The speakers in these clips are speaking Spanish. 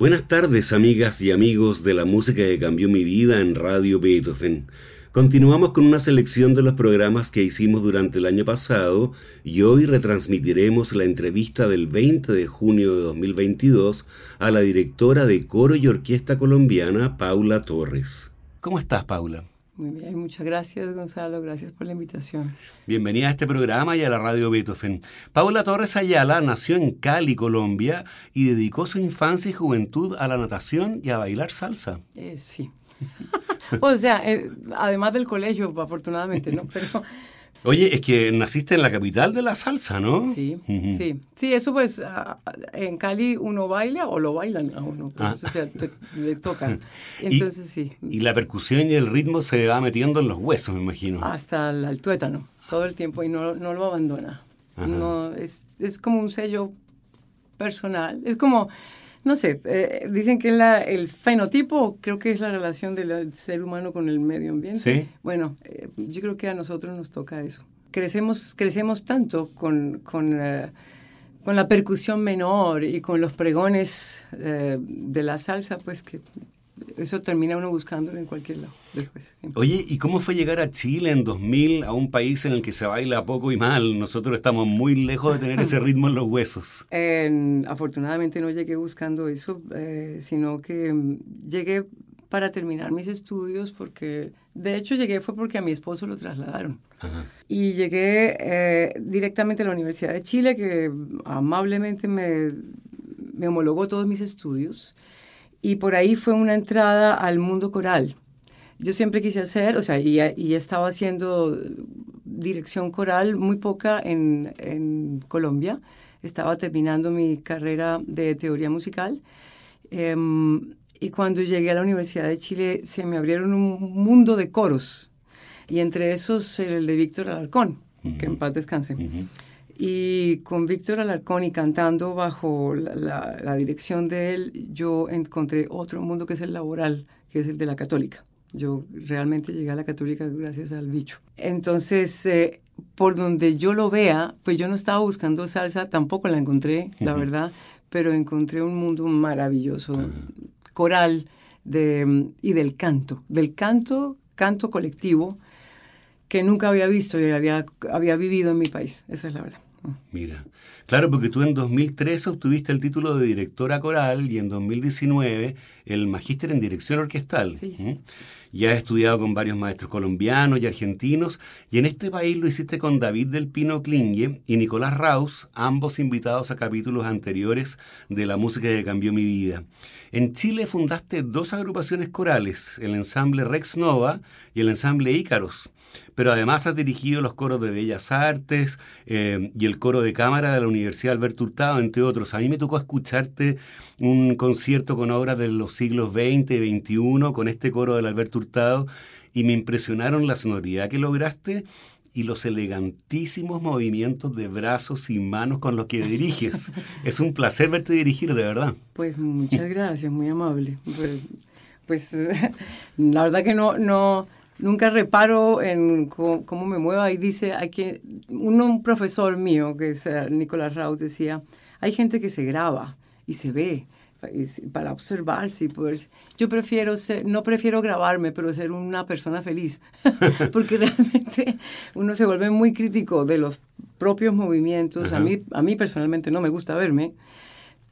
Buenas tardes amigas y amigos de la música que cambió mi vida en Radio Beethoven. Continuamos con una selección de los programas que hicimos durante el año pasado y hoy retransmitiremos la entrevista del 20 de junio de 2022 a la directora de coro y orquesta colombiana Paula Torres. ¿Cómo estás, Paula? Muy bien, muchas gracias Gonzalo, gracias por la invitación. Bienvenida a este programa y a la radio Beethoven. Paula Torres Ayala nació en Cali, Colombia, y dedicó su infancia y juventud a la natación y a bailar salsa. Eh, sí. o sea, eh, además del colegio, afortunadamente, ¿no? Pero Oye, es que naciste en la capital de la salsa, ¿no? Sí, sí. Sí, eso pues en Cali uno baila o lo bailan a uno, pues, ah. o sea, le tocan. Entonces sí. Y la percusión y el ritmo se va metiendo en los huesos, me imagino. Hasta el, tuétano, todo el tiempo y no, no lo abandona. No, es, es como un sello personal. Es como no sé, eh, dicen que la, el fenotipo creo que es la relación del ser humano con el medio ambiente. ¿Sí? Bueno, eh, yo creo que a nosotros nos toca eso. Crecemos, crecemos tanto con, con, eh, con la percusión menor y con los pregones de la salsa, pues que eso termina uno buscándolo en cualquier lado después. Oye, ¿y cómo fue llegar a Chile en 2000, a un país en el que se baila poco y mal? Nosotros estamos muy lejos de tener ese ritmo en los huesos. afortunadamente no llegué buscando eso, eh, sino que mm, llegué para terminar mis estudios porque, de hecho, llegué fue porque a mi esposo lo trasladaron. Y llegué eh, directamente a la Universidad de Chile, que amablemente me, me homologó todos mis estudios y por ahí fue una entrada al mundo coral. Yo siempre quise hacer, o sea, y, y estaba haciendo dirección coral muy poca en, en Colombia. Estaba terminando mi carrera de teoría musical. Em, y cuando llegué a la Universidad de Chile se me abrieron un mundo de coros. Y entre esos el de Víctor Alarcón, que en paz descanse. Y con Víctor Alarcón y cantando bajo la, dirección de él, yo encontré otro mundo que es el laboral, que es el de la católica. Yo realmente llegué a la católica gracias al bicho. Entonces, eh, por donde yo lo vea, pues yo no estaba buscando salsa, tampoco la encontré, la verdad, pero encontré un mundo maravilloso, coral de, y del canto, del canto, canto colectivo, que nunca había visto y había, había vivido en mi país, esa es la verdad. Mira, claro, porque tú en 2013 obtuviste el título de directora coral y en 2019 el magíster en dirección orquestal. Sí, Ya has estudiado con varios maestros colombianos y argentinos y en este país lo hiciste con David del Pino Klinge y Nicolás Raus, ambos invitados a capítulos anteriores de La música que cambió mi vida. En Chile fundaste dos agrupaciones corales, el ensamble Rex Nova y el ensamble Ícaros pero además has dirigido los coros de Bellas Artes eh, y el coro de cámara de la Universidad Alberto Hurtado, entre otros. A mí me tocó escucharte un concierto con obras de los siglos XX y XXI con este coro del Alberto Hurtado y me impresionaron la sonoridad que lograste y los elegantísimos movimientos de brazos y manos con los que diriges. es un placer verte dirigir, de verdad. Pues muchas gracias, muy amable. Pues, pues la verdad que no, no, nunca reparo en cómo, me muevo. Ahí dice, hay que, uno, un profesor mío, que es eh, Nicolás Raus, decía, hay gente que se graba y se ve para observarse y poder... Yo prefiero ser, no prefiero grabarme, pero ser una persona feliz, porque realmente uno se vuelve muy crítico de los propios movimientos. A mí, a mí personalmente no me gusta verme,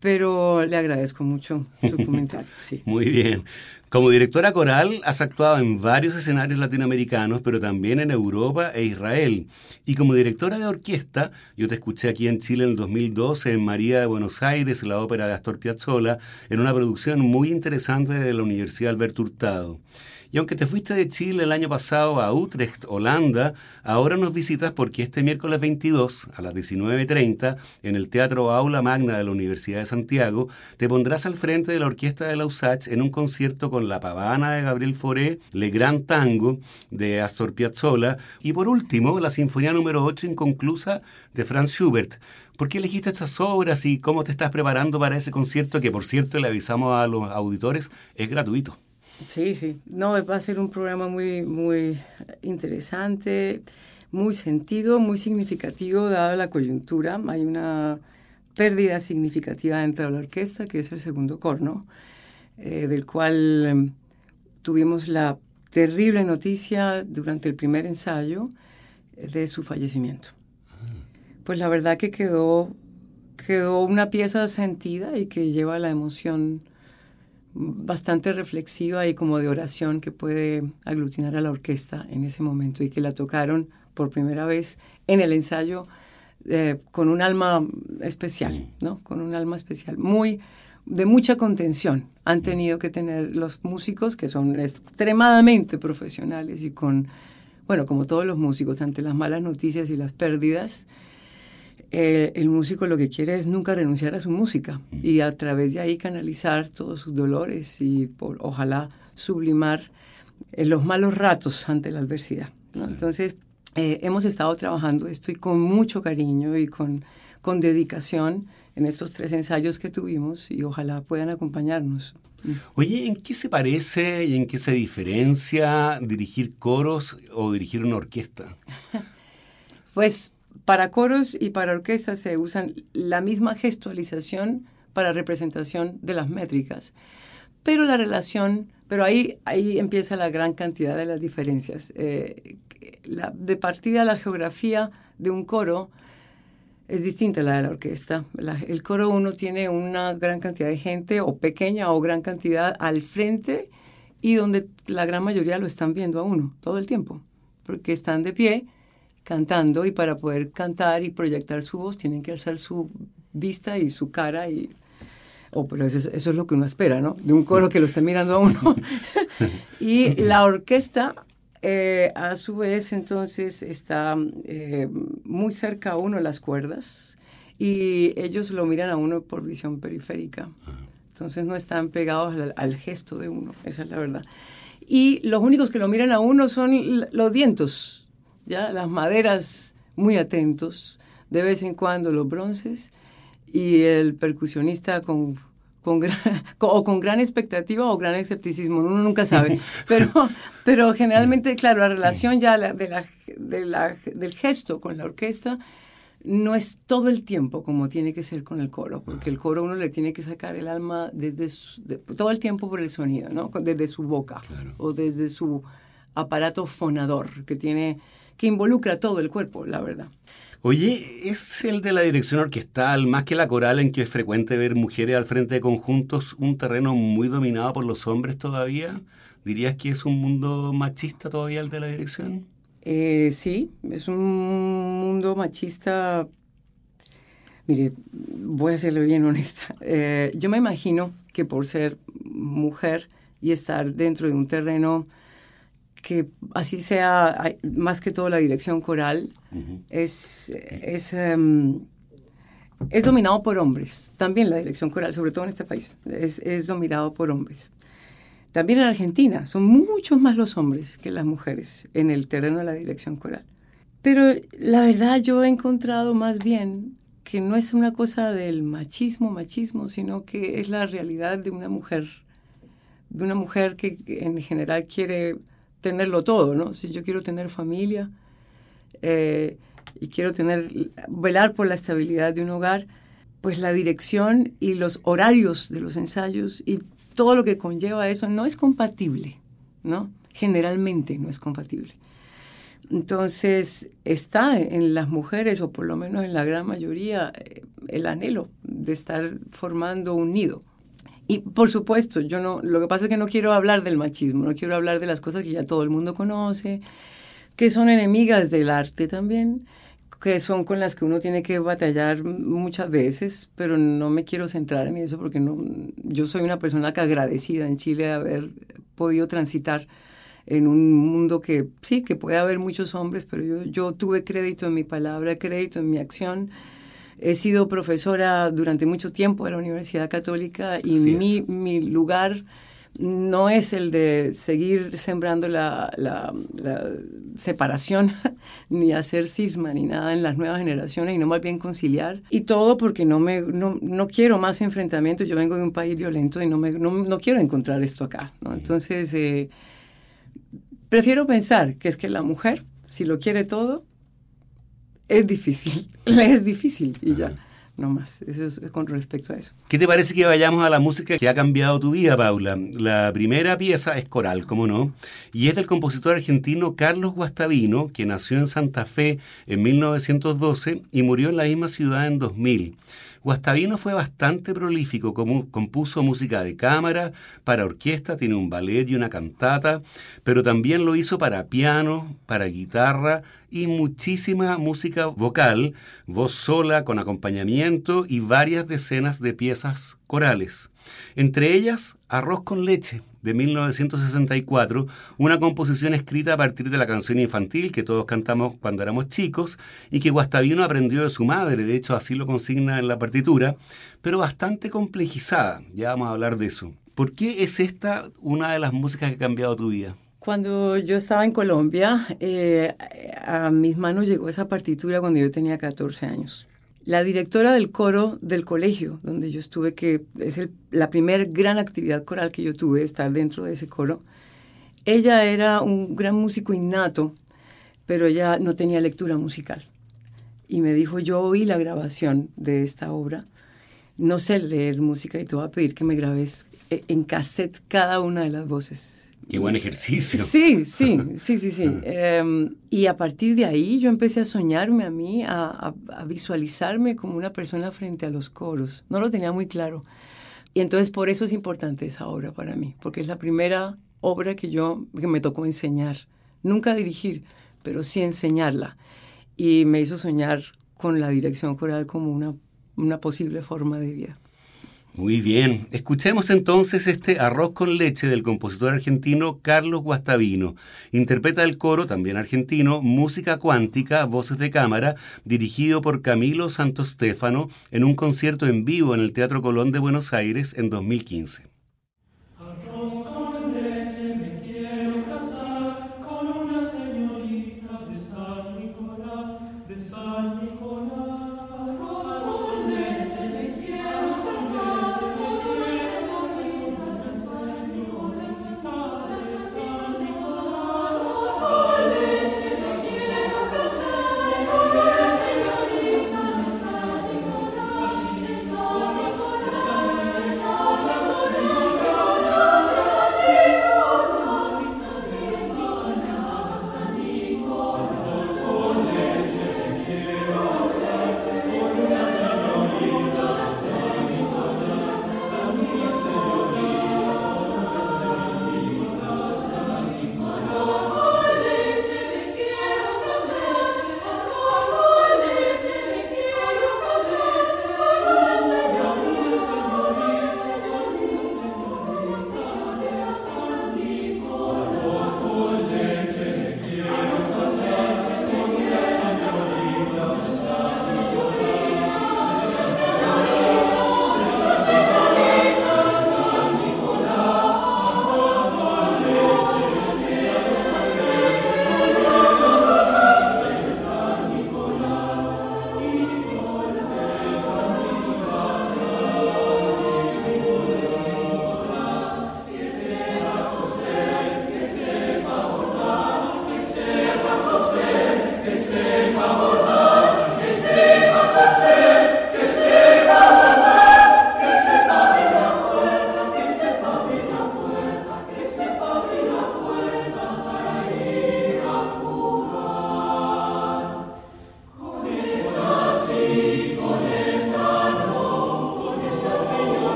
pero le agradezco mucho su comentario. Sí. Muy bien. Como directora coral has actuado en varios escenarios latinoamericanos, pero también en Europa e Israel. Y como directora de orquesta, yo te escuché aquí en Chile en el 2012 en María de Buenos Aires, la ópera de Astor Piazzolla, en una producción muy interesante de la Universidad Alberto Hurtado. Y aunque te fuiste de Chile el año pasado a Utrecht, Holanda, ahora nos visitas porque este miércoles 22 a las 19.30 en el Teatro Aula Magna de la Universidad de Santiago te pondrás al frente de la Orquesta de Lausach en un concierto con La Pavana de Gabriel Fauré, Le Grand Tango de Astor Piazzolla y por último la Sinfonía número 8 inconclusa de Franz Schubert. ¿Por qué elegiste estas obras y cómo te estás preparando para ese concierto que, por cierto, le avisamos a los auditores, es gratuito? Sí, sí. No, va a ser un programa muy, muy interesante, muy sentido, muy significativo, dada la coyuntura. Hay una pérdida significativa dentro de la orquesta, que es el segundo corno, eh, del cual em, tuvimos la terrible noticia durante el primer ensayo eh, de su fallecimiento. Pues la verdad que quedó, quedó una pieza sentida y que lleva la emoción bastante reflexiva y como de oración que puede aglutinar a la orquesta en ese momento y que la tocaron por primera vez en el ensayo eh, con un alma especial, ¿no? Con un alma especial, muy de mucha contención. Han tenido que tener los músicos que son extremadamente profesionales y con, bueno, como todos los músicos, ante las malas noticias y las pérdidas, eh, el músico lo que quiere es nunca renunciar a su música y a través de ahí canalizar todos sus dolores y por, ojalá sublimar eh, los malos ratos ante la adversidad. Entonces, eh, hemos estado trabajando esto y con mucho cariño y con, con dedicación en estos tres ensayos que tuvimos y ojalá puedan acompañarnos. Oye, ¿en qué se parece y en qué se diferencia dirigir coros o dirigir una orquesta? pues para coros y para orquestas se usan la misma gestualización para representación de las métricas, pero la relación, pero ahí, ahí empieza la gran cantidad de las diferencias. Eh, de partida la geografía de un coro es distinta a la de la orquesta. el coro uno tiene una gran cantidad de gente o pequeña o gran cantidad al frente y donde la gran mayoría lo están viendo a uno todo el tiempo, porque están de pie cantando y para poder cantar y proyectar su voz tienen que alzar su vista y su cara y oh, pero eso, es lo que uno espera, ¿no? De un coro que lo está mirando a uno. y la orquesta, eh, a su vez, entonces está eh, muy cerca a uno las cuerdas y ellos lo miran a uno por visión periférica. Entonces no están pegados al, al gesto de uno, esa es la verdad. Y los únicos que lo miran a uno son los vientos, ya las maderas muy atentos, de vez en cuando los bronces y el percusionista con, con gran, o con gran expectativa o gran escepticismo, uno nunca sabe. Pero, pero generalmente, claro, la relación ya de la, de la, del gesto con la orquesta no es todo el tiempo como tiene que ser con el coro, porque el coro uno le tiene que sacar el alma desde todo el tiempo por el sonido, ¿no? desde su boca o desde su aparato fonador que tiene que involucra todo el cuerpo, la verdad. Oye, ¿es el de la dirección orquestal, más que la coral en que es frecuente ver mujeres al frente de conjuntos, un terreno muy dominado por los hombres todavía? ¿Dirías que es un mundo machista todavía el de la dirección? Eh, sí, es un mundo machista. Mire, voy a serle bien honesta. Eh, yo me imagino que por ser mujer y estar dentro de un terreno que así sea, más que todo la dirección coral, es, es, em, es, dominado por hombres. También la dirección coral, sobre todo en este país, es, es dominado por hombres. También en Argentina son muchos más los hombres que las mujeres en el terreno de la dirección coral. Pero la verdad yo he encontrado más bien que no es una cosa del machismo, machismo, sino que es la realidad de una mujer, de una mujer que en general quiere tenerlo todo, ¿no? Si yo quiero tener familia eh, y quiero tener, velar por la estabilidad de un hogar, pues la dirección y los horarios de los ensayos y todo lo que conlleva eso no es compatible, ¿no? Generalmente no es compatible. Entonces está en las mujeres, o por lo menos en la gran mayoría, eh, el anhelo de estar formando un nido. Y por supuesto, yo no, lo que pasa es que no quiero hablar del machismo, no quiero hablar de las cosas que ya todo el mundo conoce, que son enemigas del arte también, que son con las que uno tiene que batallar muchas veces, pero no me quiero centrar en eso porque no, yo soy una persona que agradecida en Chile de haber podido transitar en un mundo que sí, que puede haber muchos hombres, pero yo, yo tuve crédito en mi palabra, crédito en mi acción. He sido profesora durante mucho tiempo de la Universidad Católica y mi, mi, lugar no es el de seguir sembrando la, la, separación, ni hacer cisma, ni nada en las nuevas generaciones, y no más bien conciliar. Y todo porque no, me, no, no quiero más enfrentamientos. Yo vengo de un país violento y no, me, no, no quiero encontrar esto acá. ¿no? Entonces, eh, Prefiero pensar que es que la mujer, si lo quiere todo, es difícil, le es difícil y ya. No más, eso es con respecto a eso. ¿Qué te parece que vayamos a la música que ha cambiado tu vida, Paula? La primera pieza es coral, ¿cómo no? Y es del compositor argentino Carlos Guastavino, que nació en Santa Fe en 1912 y murió en la misma ciudad en 2000. Guastavino fue bastante prolífico, compuso música de cámara, para orquesta, tiene un ballet y una cantata, pero también lo hizo para piano, para guitarra y muchísima música vocal, voz sola con acompañamiento y varias decenas de piezas corales. Entre ellas, Arroz con leche, de 1964, una composición escrita a partir de la canción infantil que todos cantamos cuando éramos chicos y que Guastavino aprendió de su madre, de hecho así lo consigna en la partitura, pero bastante complejizada, ya vamos a hablar de eso. ¿Por qué es esta una de las músicas que ha cambiado tu vida? Cuando yo estaba en Colombia, eh, a mis manos llegó esa partitura cuando yo tenía 14 años. La directora del coro del colegio donde yo estuve, que es la primera gran actividad coral que yo tuve, estar dentro de ese coro, ella era un gran músico innato, pero ella no tenía lectura musical. Y me dijo, yo oí la grabación de esta obra, no sé leer música y te voy a pedir que me grabes eh, en cassette cada una de las voces Qué buen ejercicio. Sí, sí, sí, sí, sí. Em, y a partir de ahí yo empecé a soñarme a mí, a, visualizarme como una persona frente a los coros. No lo tenía muy claro. Y entonces por eso es importante esa obra para mí, porque es la primera obra que yo, que me tocó enseñar. Nunca dirigir, pero sí enseñarla. Y me hizo soñar con la dirección coral como una, una posible forma de vida. Muy bien, escuchemos entonces este arroz con leche del compositor argentino Carlos Guastavino. Interpreta el coro, también argentino, Música Cuántica, Voces de Cámara, dirigido por Camilo Santos Stefano en un concierto en vivo en el Teatro Colón de Buenos Aires en 2015.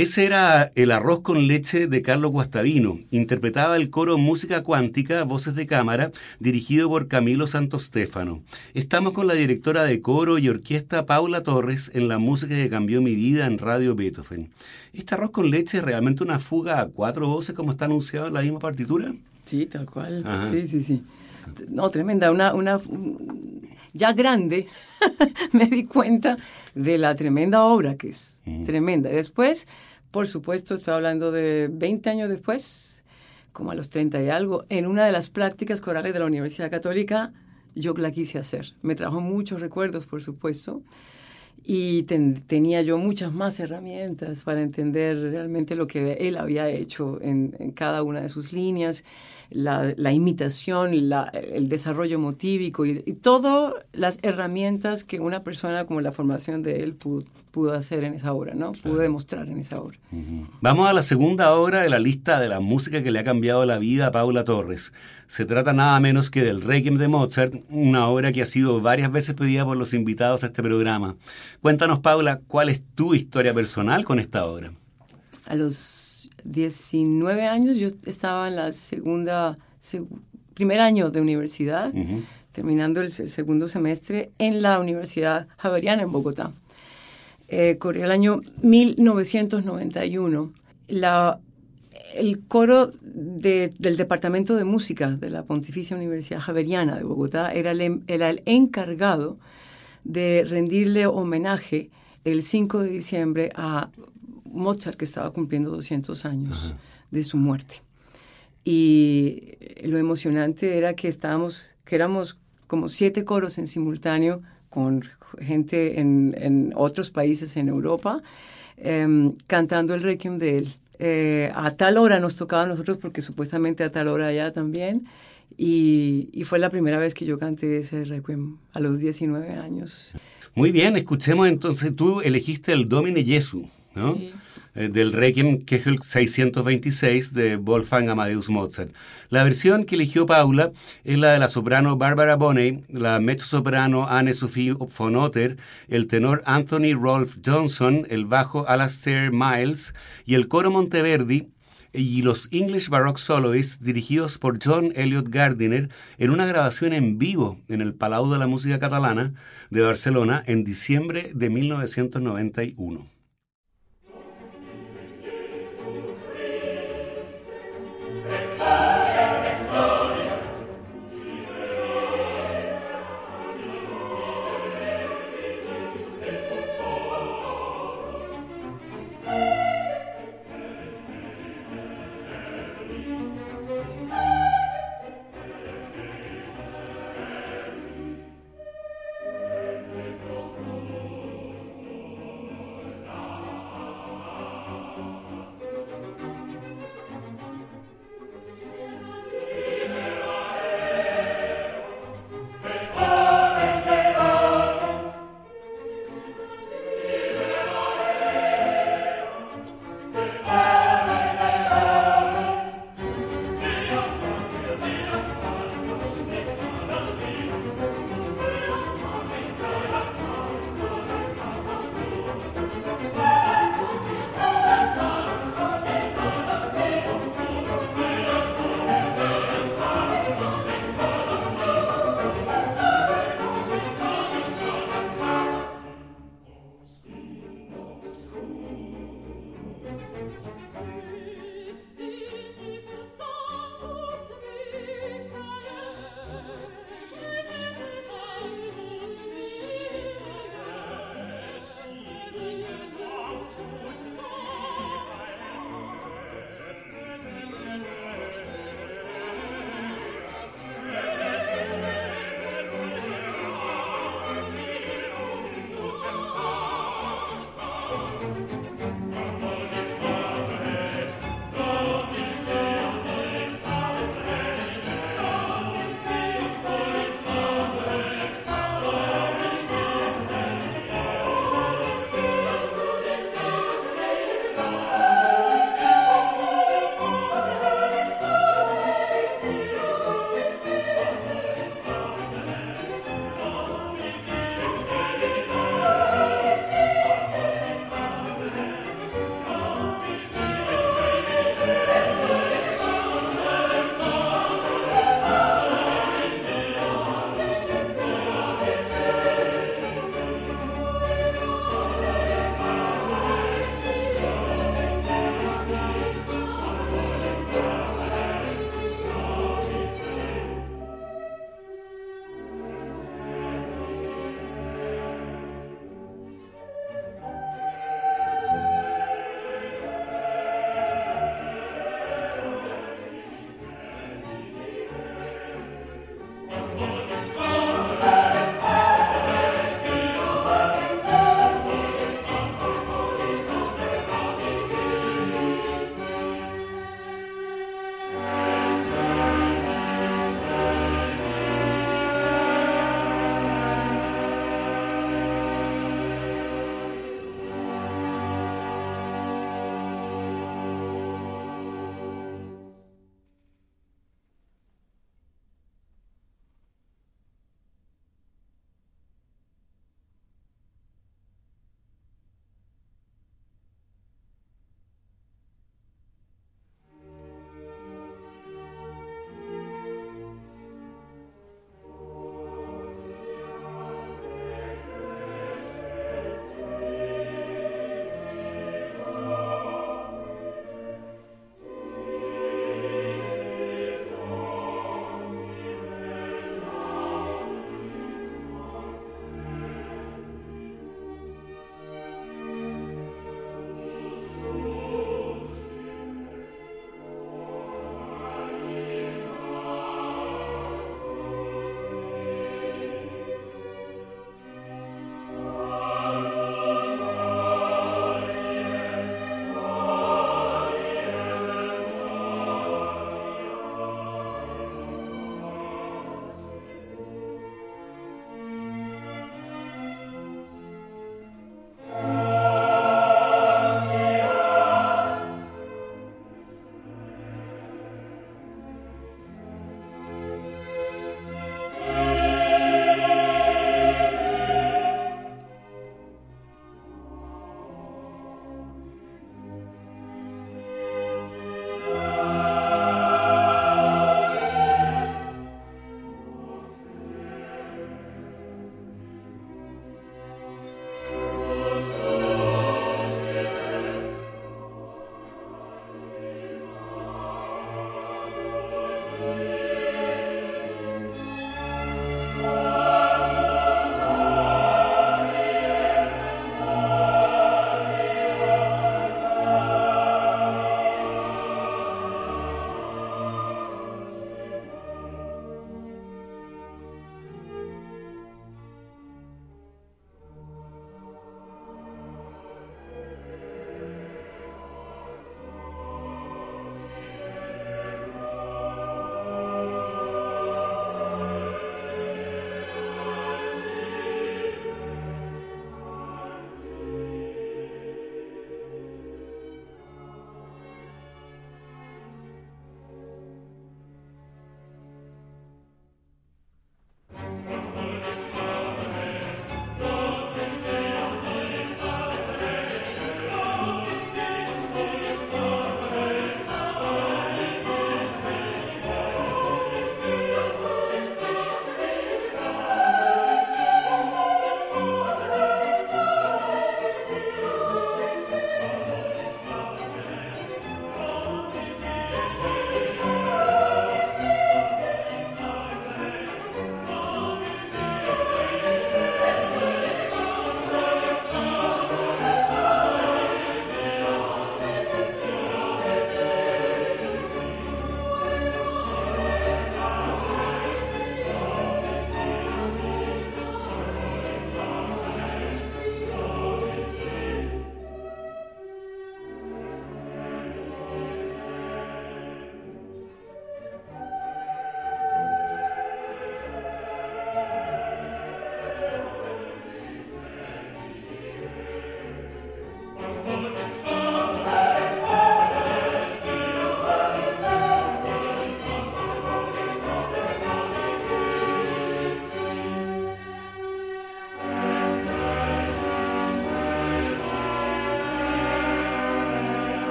Ese era El arroz con leche de Carlos Guastavino. Interpretaba el coro Música Cuántica, Voces de Cámara, dirigido por Camilo Santostéfano. Estamos con la directora de coro y orquesta Paula Torres en la música que cambió mi vida en Radio Beethoven. ¿Este arroz con leche es realmente una fuga a cuatro voces como está anunciado en la misma partitura? Sí, tal cual. Sí, sí, sí. No, tremenda. Una, una, ya grande me di cuenta de la tremenda obra que es. Tremenda. Después, por supuesto, estoy hablando de 20 años después, como a los 30 y algo, en una de las prácticas corales de la Universidad Católica, yo la quise hacer. Me trajo muchos recuerdos, por supuesto y tenía yo muchas más herramientas para entender realmente lo que él había hecho en, cada una de sus líneas, la, la imitación, la, el desarrollo motívico y, y todas las herramientas que una persona como la formación de él pudo, pudo hacer en esa obra, ¿no? Pudo demostrar en esa obra. Vamos a la segunda obra de la lista de la música que le ha cambiado la vida a Paula Torres. Se trata nada menos que del Requiem de Mozart, una obra que ha sido varias veces pedida por los invitados a este programa. Cuéntanos, Paula, ¿cuál es tu historia personal con esta obra? A los 19 años yo estaba en la segunda, primer año de universidad, terminando el, segundo semestre en la Universidad Javeriana en Bogotá. Eh, corría el año 1991. La, el coro del Departamento de Música de la Pontificia Universidad Javeriana de Bogotá era el, era el encargado de rendirle homenaje el 5 de diciembre a Mozart, que estaba cumpliendo 200 años de su muerte. Y lo emocionante era que estábamos, que éramos como siete coros en simultáneo con gente en, otros países en Europa em, cantando el requiem de él. Eh, a tal hora nos tocaba a nosotros porque supuestamente a tal hora allá también. Y, fue la primera vez que yo canté ese requiem a los 19 años. Muy bien, escuchemos entonces, tú elegiste el Domine Jesu, ¿no? Sí. Eh, del Requiem Kegel 626 de Wolfgang Amadeus Mozart. La versión que eligió Paula es la de la soprano Barbara Bonney, la mezzo-soprano Anne-Sophie von Otter, el tenor Anthony Rolf Johnson, el bajo Alastair Miles y el coro Monteverdi y los English Baroque Soloists dirigidos por John Elliot Gardiner en una grabación en vivo en el Palau de la Música Catalana de Barcelona en diciembre de 1991.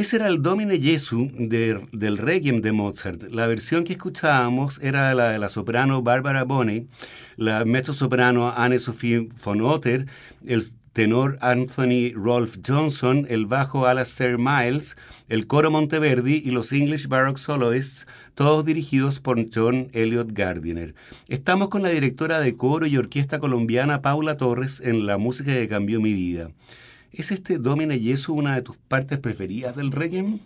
Ese era el Domine Jesu del Requiem de Mozart. La versión que escuchábamos era la de la soprano Barbara Bonney, la mezzo-soprano Anne-Sophie von Otter, el tenor Anthony Rolf Johnson, el bajo Alastair Miles, el coro Monteverdi y los English Baroque Soloists, todos dirigidos por John Elliot Gardiner. Estamos con la directora de coro y orquesta colombiana Paula Torres en La música que cambió mi vida. ¿Es este Domine Jesu una de tus partes preferidas del Requiem?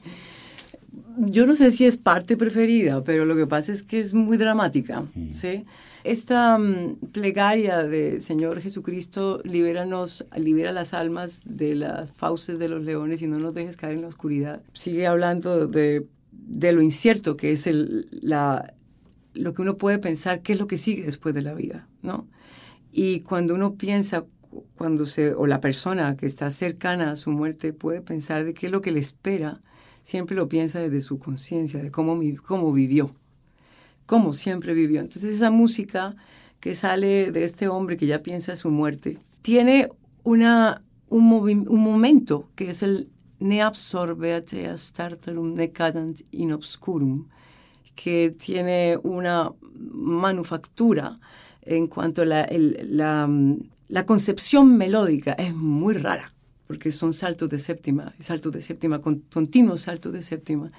Yo no sé si es parte preferida, pero lo que pasa es que es muy dramática. Mm. ¿sí? Esta mm, plegaria de Señor Jesucristo, libéranos, libera las almas de las fauces de los leones y no nos dejes caer en la oscuridad. Sigue hablando de, de lo incierto que es el, la, lo que uno puede pensar, qué es lo que sigue después de la vida, ¿no? Y cuando uno piensa cuando se, o la persona que está cercana a su muerte puede pensar de qué es lo que le espera, siempre lo piensa desde su conciencia, de cómo, cómo vivió, cómo siempre vivió. Entonces esa música que sale de este hombre que ya piensa su muerte, tiene una, un, un momento que es el ne absorbeate astartalum necadant in obscurum, que tiene una manufactura en cuanto a la, la, la concepción melódica es muy rara, porque son saltos de séptima, saltos de séptima, continuos saltos de séptima,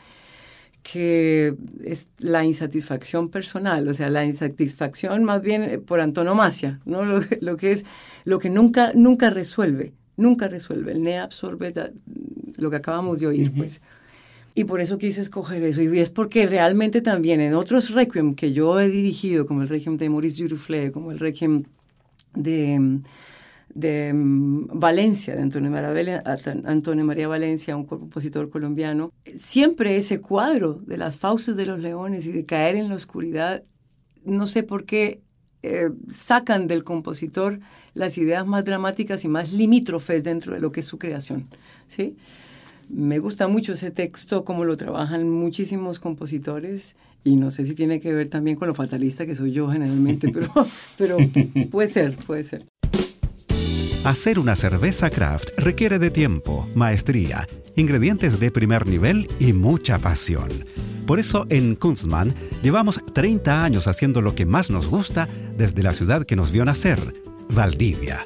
que es la insatisfacción personal, o sea, la insatisfacción más bien eh, por antonomasia, ¿no? Lo, lo que es, lo que nunca, nunca resuelve, nunca resuelve. El ne absorbe lo que acabamos de oír, pues. Y por eso quise escoger eso. Y es porque realmente también en otros requiem que yo he dirigido, como el requiem de Maurice Duruflé, como el requiem de, de mm, Valencia, de Antonio María, Antonio María Valencia, un compositor colombiano, siempre ese cuadro de las fauces de los leones y de caer en la oscuridad, no sé por qué eh, sacan del compositor las ideas más dramáticas y más limítrofes dentro de lo que es su creación. ¿sí? Me gusta mucho ese texto, como lo trabajan muchísimos compositores y no sé si tiene que ver también con lo fatalista que soy yo generalmente, pero, pero puede ser, puede ser. Hacer una cerveza craft requiere de tiempo, maestría, ingredientes de primer nivel y mucha pasión. Por eso en Kunstmann llevamos 30 años haciendo lo que más nos gusta desde la ciudad que nos vio nacer, Valdivia.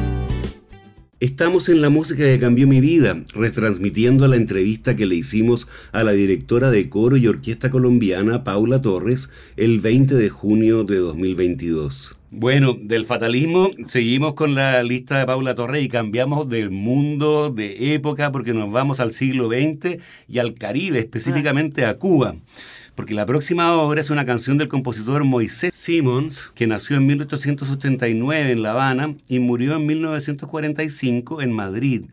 Estamos en la música que cambió mi vida, retransmitiendo la entrevista que le hicimos a la directora de coro y orquesta colombiana Paula Torres el 20 de junio de 2022. Bueno, del fatalismo seguimos con la lista de Paula Torres y cambiamos del mundo, de época, porque nos vamos al siglo XX y al Caribe, específicamente a Cuba porque la próxima obra es una canción del compositor Moisés Simons, que nació en 1889 en La Habana y murió en 1945 en Madrid.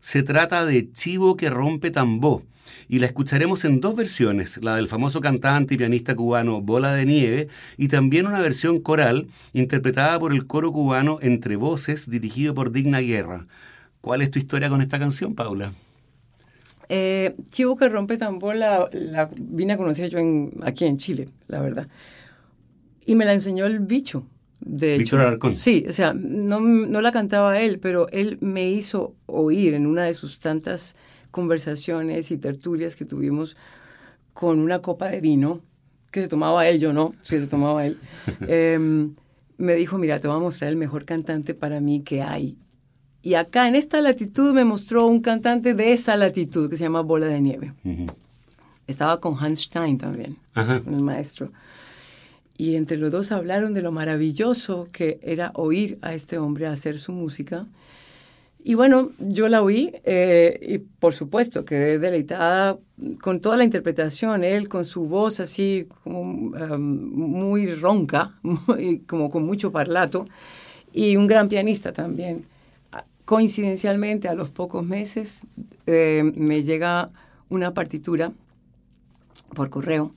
Se trata de Chivo que rompe tambó y la escucharemos en dos versiones, la del famoso cantante y pianista cubano Bola de Nieve y también una versión coral interpretada por el coro cubano Entre Voces dirigido por Digna Guerra. ¿Cuál es tu historia con esta canción, Paula? Eh, Chivo que rompe tambor la, la vine a conocer yo en, aquí en Chile, la verdad. Y me la enseñó el bicho. De Víctor. Sí, o sea, no, no la cantaba él, pero él me hizo oír en una de sus tantas conversaciones y tertulias que tuvimos con una copa de vino, que se tomaba él, yo no, si se tomaba él. Em, me dijo, mira, te voy a mostrar el mejor cantante para mí que hay. Y acá en esta latitud me mostró un cantante de esa latitud que se llama Bola de Nieve. Estaba con Hans Stein también, con el maestro. Y entre los dos hablaron de lo maravilloso que era oír a este hombre hacer su música. Y bueno, yo la oí eh, y por supuesto quedé deleitada con toda la interpretación, él con su voz así como um, muy ronca, como con mucho parlato, y un gran pianista también. Coincidencialmente, a los pocos meses, eh, me llega una partitura por correo,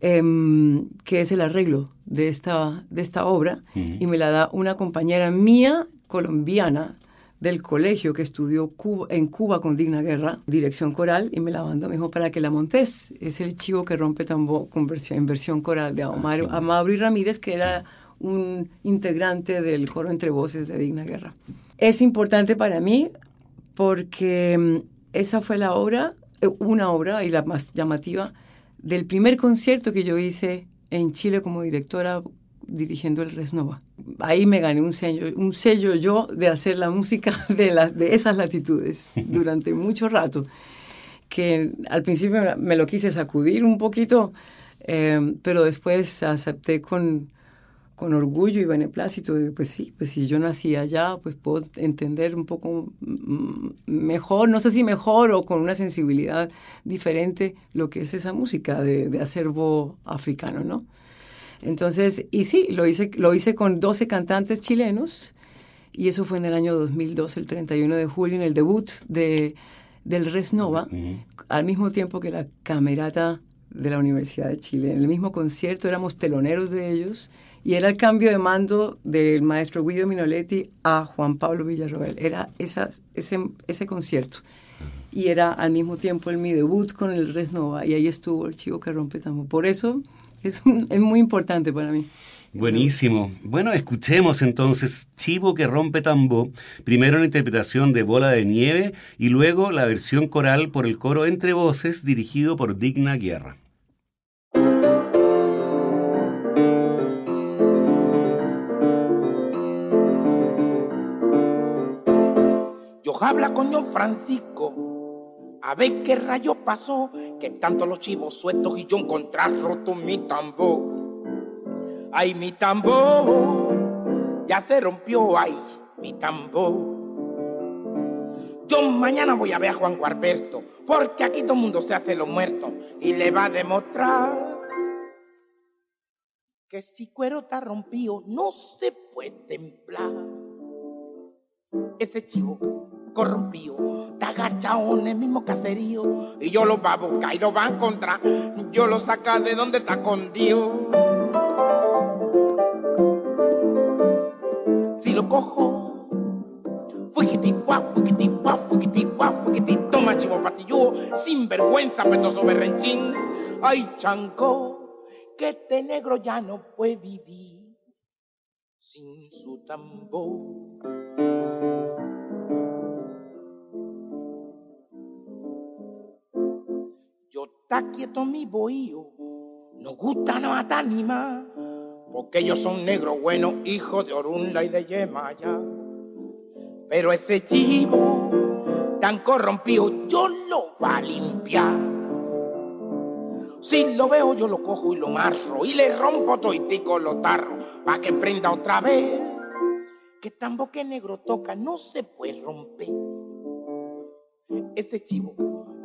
em, que es el arreglo de esta, de esta obra, y me la da una compañera mía colombiana del colegio que estudió en Cuba con Digna Guerra, dirección coral, y me la mandó, me dijo, para que la montes. Es el chivo que rompe tambor con versión, en versión coral de Amaro, ah, Ramírez, que era un integrante del coro Entre Voces de Digna Guerra. Es importante para mí porque mm, esa fue la obra, eh, una obra y la más llamativa, del primer concierto que yo hice en Chile como directora dirigiendo el Resnova. Ahí me gané un sello, un sello yo de hacer la música de, de esas latitudes durante mucho rato, que al principio me lo quise sacudir un poquito, eh, pero después acepté con, con orgullo y beneplácito, pues sí, pues si yo nací allá, pues puedo entender un poco mm, mejor, no sé si mejor o con una sensibilidad diferente lo que es esa música de, de acervo africano, ¿no? Entonces, y sí, lo hice, lo hice con 12 cantantes chilenos y eso fue en el año 2002, el 31 de julio, en el debut de, del Res Nova, al mismo tiempo que la Camerata de la Universidad de Chile. En el mismo concierto éramos teloneros de ellos y era el cambio de mando del maestro Guido Minoletti a Juan Pablo Villarroel. Era ese, ese concierto. Y era al mismo tiempo el mi debut con el Res Nova. Y ahí estuvo el chivo que rompe tambor. Por eso es, es muy importante para mí. Buenísimo. Bueno, escuchemos entonces Chivo que rompe tambo, primero la interpretación de Bola de Nieve y luego la versión coral por el coro Entre Voces dirigido por Digna Guerra. Habla con don Francisco. A ver qué rayo pasó, que tanto los chivos sueltos y yo encontrar roto mi tambor. Ay, mi tambor, ya se rompió, ay, mi tambor. Yo mañana voy a ver a Juan Guarberto, porque aquí todo el mundo se hace lo muerto y le va a demostrar que si cuero está rompido no se puede templar. Ese chivo corrompido, está agachado en el mismo caserío y yo lo va a buscar y lo va a encontrar, yo lo saca de donde está escondido. Si lo cojo, fuigiti, fuá, fuigiti, fuá, fuigiti, fuá, fuigiti, toma chivo patilludo, sin vergüenza, petoso berrenchín. Ay, chanco, que este negro ya no puede vivir. sin su tambor. Quieto mi bohío, no gusta no matar ni más, porque ellos son negros buenos, hijos de Orunla y de Yemaya. Pero ese chivo tan corrompido, yo lo va a limpiar. Si lo veo, yo lo cojo y lo marro y le rompo toitico los tarros para que prenda otra vez. Que tambo que negro toca no se puede romper. Ese chivo,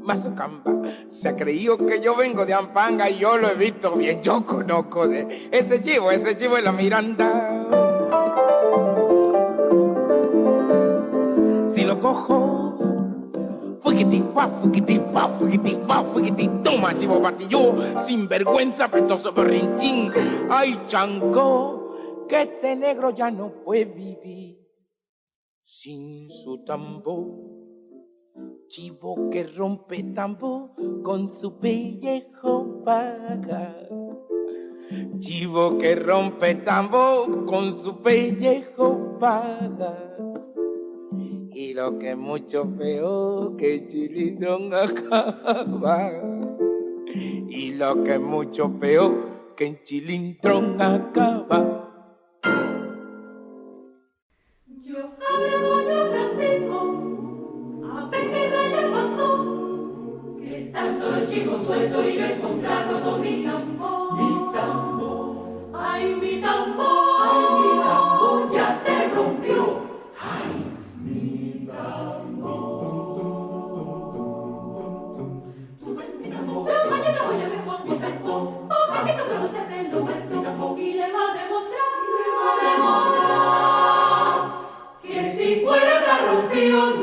Mazucamba, se ha creído que yo vengo de Ampanga y yo lo he visto bien. Yo conozco de ese chivo, ese chivo es la Miranda. Si lo cojo fuquiti, fa, fuquiti, fa, fuquiti, toma, chivo patillo, sin vergüenza, petoso berrinchín. Ay, chanco, que este negro ya no puede vivir sin su tambor. Chivo que rompe tambor con su pellejo paga. Chivo que rompe tambor con su pellejo paga. Y lo que es mucho peor que Chilindrón acaba. Y lo que es mucho peor que en Chilindrón acaba. Yo hablo que tanto los chicos sueltos y yo encontrar roto mi tambor. Mi tambor. Ay, mi tambor. Ay, mi tambor ya se rompió. Ay, mi tambor. Tú ves mi tambor, pero mañana voy a ver Juan mi tambor, porque que no se hace el momento y le va a demostrar, le va a demostrar que si fuera tan rompido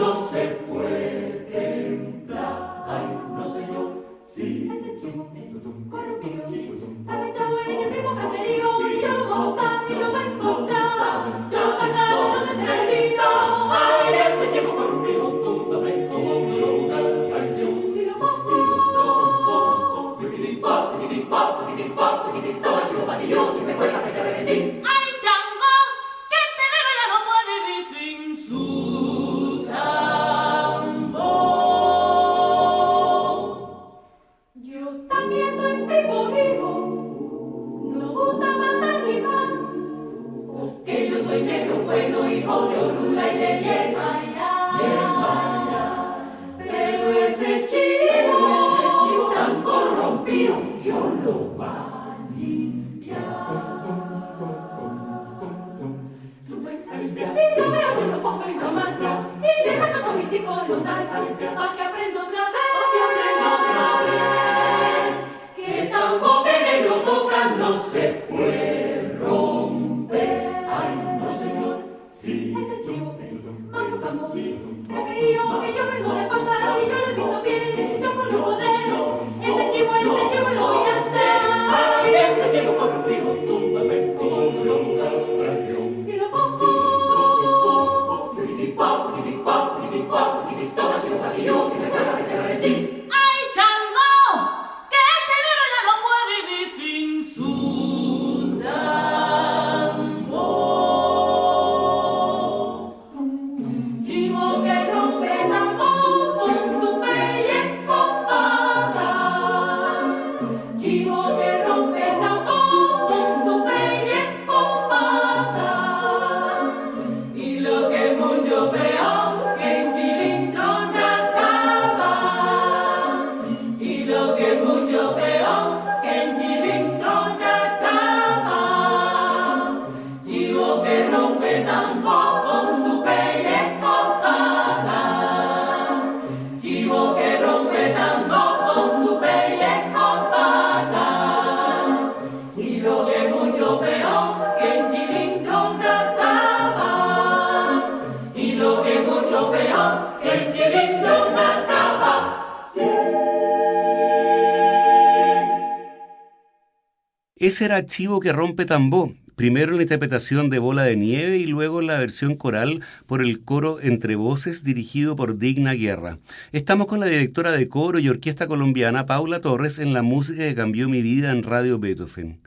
Ese era Chivo que rompe tambor, primero en la interpretación de Bola de Nieve y luego en la versión coral por el coro Entre Voces dirigido por Digna Guerra. Estamos con la directora de coro y orquesta colombiana Paula Torres en la música que cambió mi vida en Radio Beethoven.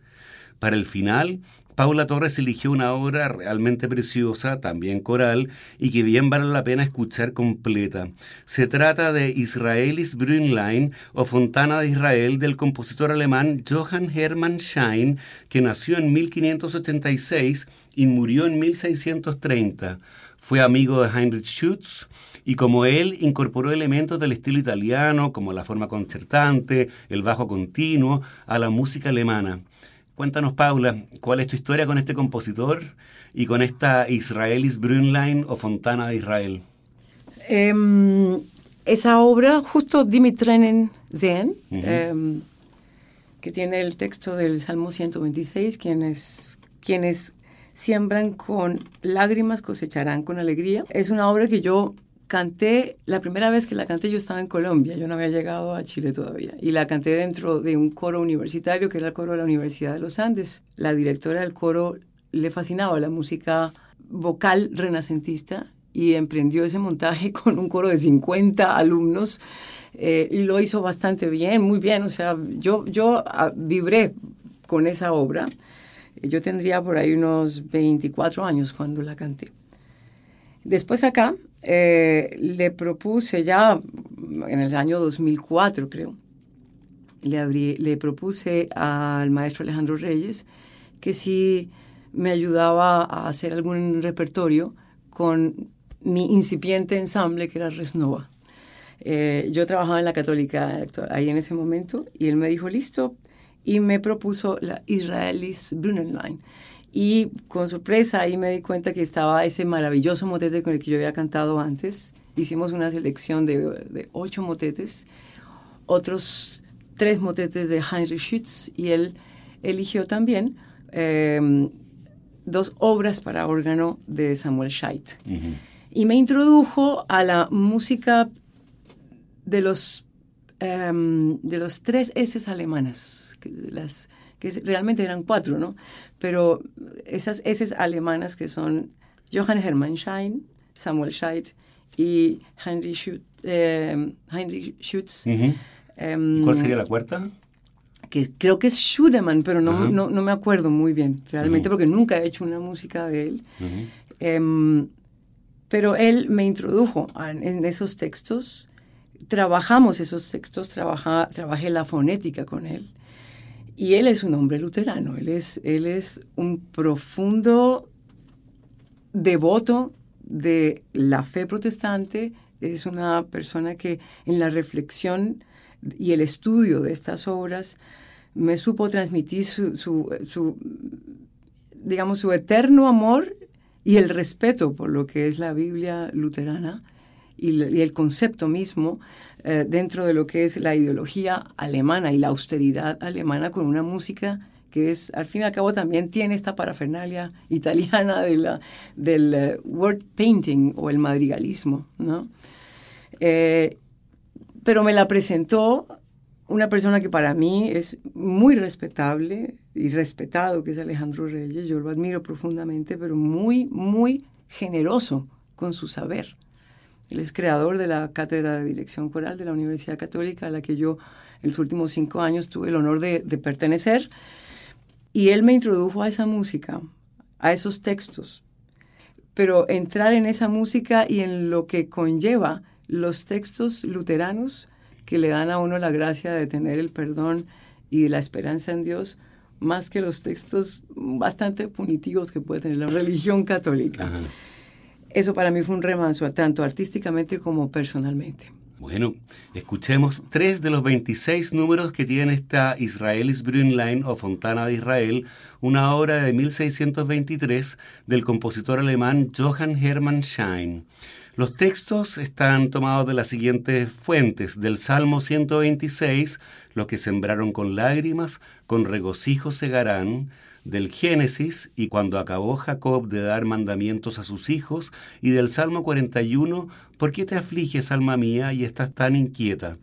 Para el final, Paula Torres eligió una obra realmente preciosa, también coral, y que bien vale la pena escuchar completa. Se trata de Israelis Brünnlein o Fontana de Israel del compositor alemán Johann Hermann Schein, que nació en 1586 y murió en 1630. Fue amigo de Heinrich Schütz y como él incorporó elementos del estilo italiano, como la forma concertante, el bajo continuo, a la música alemana. Cuéntanos, Paula, ¿cuál es tu historia con este compositor y con esta Israelis Brünnlein o Fontana de Israel? Em, esa obra, justo Dimitrenen Zen, em, que tiene el texto del Salmo 126, quienes, quienes siembran con lágrimas cosecharán con alegría. Es una obra que yo canté, la primera vez que la canté yo estaba en Colombia, yo no había llegado a Chile todavía, y la canté dentro de un coro universitario que era el coro de la Universidad de los Andes. La directora del coro le fascinaba la música vocal renacentista y emprendió ese montaje con un coro de 50 alumnos. Eh, lo hizo bastante bien, muy bien, o sea, yo, yo ah, vibré con esa obra yo tendría por ahí unos 24 años cuando la canté. Después acá eh, le propuse ya en el año 2004 creo, le, le propuse al maestro Alejandro Reyes que si me ayudaba a hacer algún repertorio con mi incipiente ensamble que era Resnova. Eh, yo trabajaba en la católica ahí en ese momento y él me dijo, listo, y me propuso la Israelis Brunenlein. Y con sorpresa ahí me di cuenta que estaba ese maravilloso motete con el que yo había cantado antes. Hicimos una selección de, ocho motetes, otros tres motetes de Heinrich Schütz y él eligió también em, dos obras para órgano de Samuel Scheidt. Y me introdujo a la música de los, em, de los tres S alemanas las, que realmente eran cuatro, ¿no? Pero esas S alemanas que son Johann Hermann Schein, Samuel Scheidt y Heinrich Schütz. Eh, Schütz em, ¿Cuál sería la cuarta? que creo que es Schudemann, pero no, no, no, me acuerdo muy bien, realmente, porque nunca he hecho una música de él. Em, pero él me introdujo en esos textos, trabajamos esos textos, trabaja, trabajé la fonética con él. Y él es un hombre luterano, él es, él es un profundo devoto de la fe protestante, es una persona que en la reflexión y el estudio de estas obras me supo transmitir su, digamos, su eterno amor y el respeto por lo que es la Biblia luterana y, el concepto mismo eh, dentro de lo que es la ideología alemana y la austeridad alemana con una música que es, al fin y al cabo, también tiene esta parafernalia italiana de la, del eh, word painting o el madrigalismo, ¿no? Eh, pero me la presentó una persona que para mí es muy respetable y respetado, que es Alejandro Reyes. Yo lo admiro profundamente, pero muy, muy generoso con su saber. Él es creador de la Cátedra de Dirección Coral de la Universidad Católica, a la que yo en los últimos cinco años tuve el honor de, pertenecer. Y él me introdujo a esa música, a esos textos. Pero entrar en esa música y en lo que conlleva los textos luteranos que le dan a uno la gracia de tener el perdón y la esperanza en Dios, más que los textos bastante punitivos que puede tener la religión católica eso para mí fue un remanso, tanto artísticamente como personalmente. Bueno, escuchemos tres de los 26 números que tiene esta Israelis Brünnlein o Fontana de Israel, una obra de 1623 del compositor alemán Johann Hermann Schein. Los textos están tomados de las siguientes fuentes, del Salmo 126, los que sembraron con lágrimas, con regocijo segarán, del Génesis y cuando acabó Jacob de dar mandamientos a sus hijos, y del Salmo 41, ¿por qué te afliges, alma mía, y estás tan inquieta?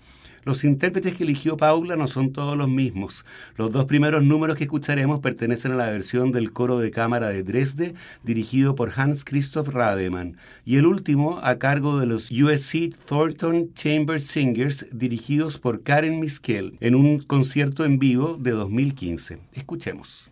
Los intérpretes que eligió Paula no son todos los mismos. Los dos primeros números que escucharemos pertenecen a la versión del coro de cámara de Dresde, dirigido por Hans Christoph Rademann, y el último a cargo de los USC Thornton Chamber Singers, dirigidos por Karen Miskel, en un concierto en vivo de 2015. Escuchemos.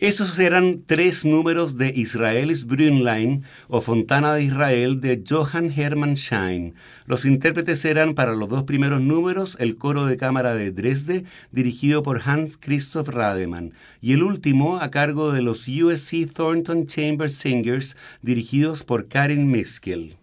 Esos eran tres números de Israelis Brünnlein o Fontana de Israel de Johann Hermann Schein. Los intérpretes eran para los dos primeros números el coro de cámara de Dresde, dirigido por Hans Christoph Rademann, y el último a cargo de los USC Thornton Chamber Singers, dirigidos por Karin Miskel.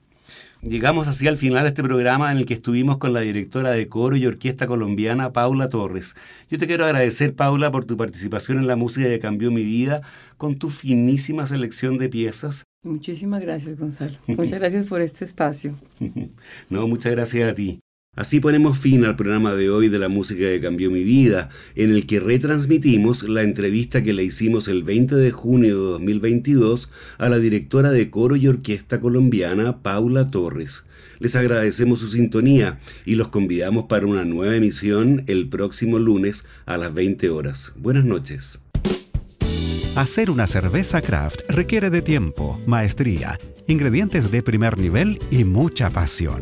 Llegamos así al final de este programa en el que estuvimos con la directora de coro y orquesta colombiana Paula Torres. Yo te quiero agradecer, Paula, por tu participación en la música que cambió mi vida, con tu finísima selección de piezas. Muchísimas gracias, Gonzalo. Muchas gracias por este espacio. no, muchas gracias a ti. Así ponemos fin al programa de hoy de la música que cambió mi vida, en el que retransmitimos la entrevista que le hicimos el 20 de junio de 2022 a la directora de coro y orquesta colombiana Paula Torres. Les agradecemos su sintonía y los convidamos para una nueva emisión el próximo lunes a las 20 horas. Buenas noches. Hacer una cerveza craft requiere de tiempo, maestría, ingredientes de primer nivel y mucha pasión.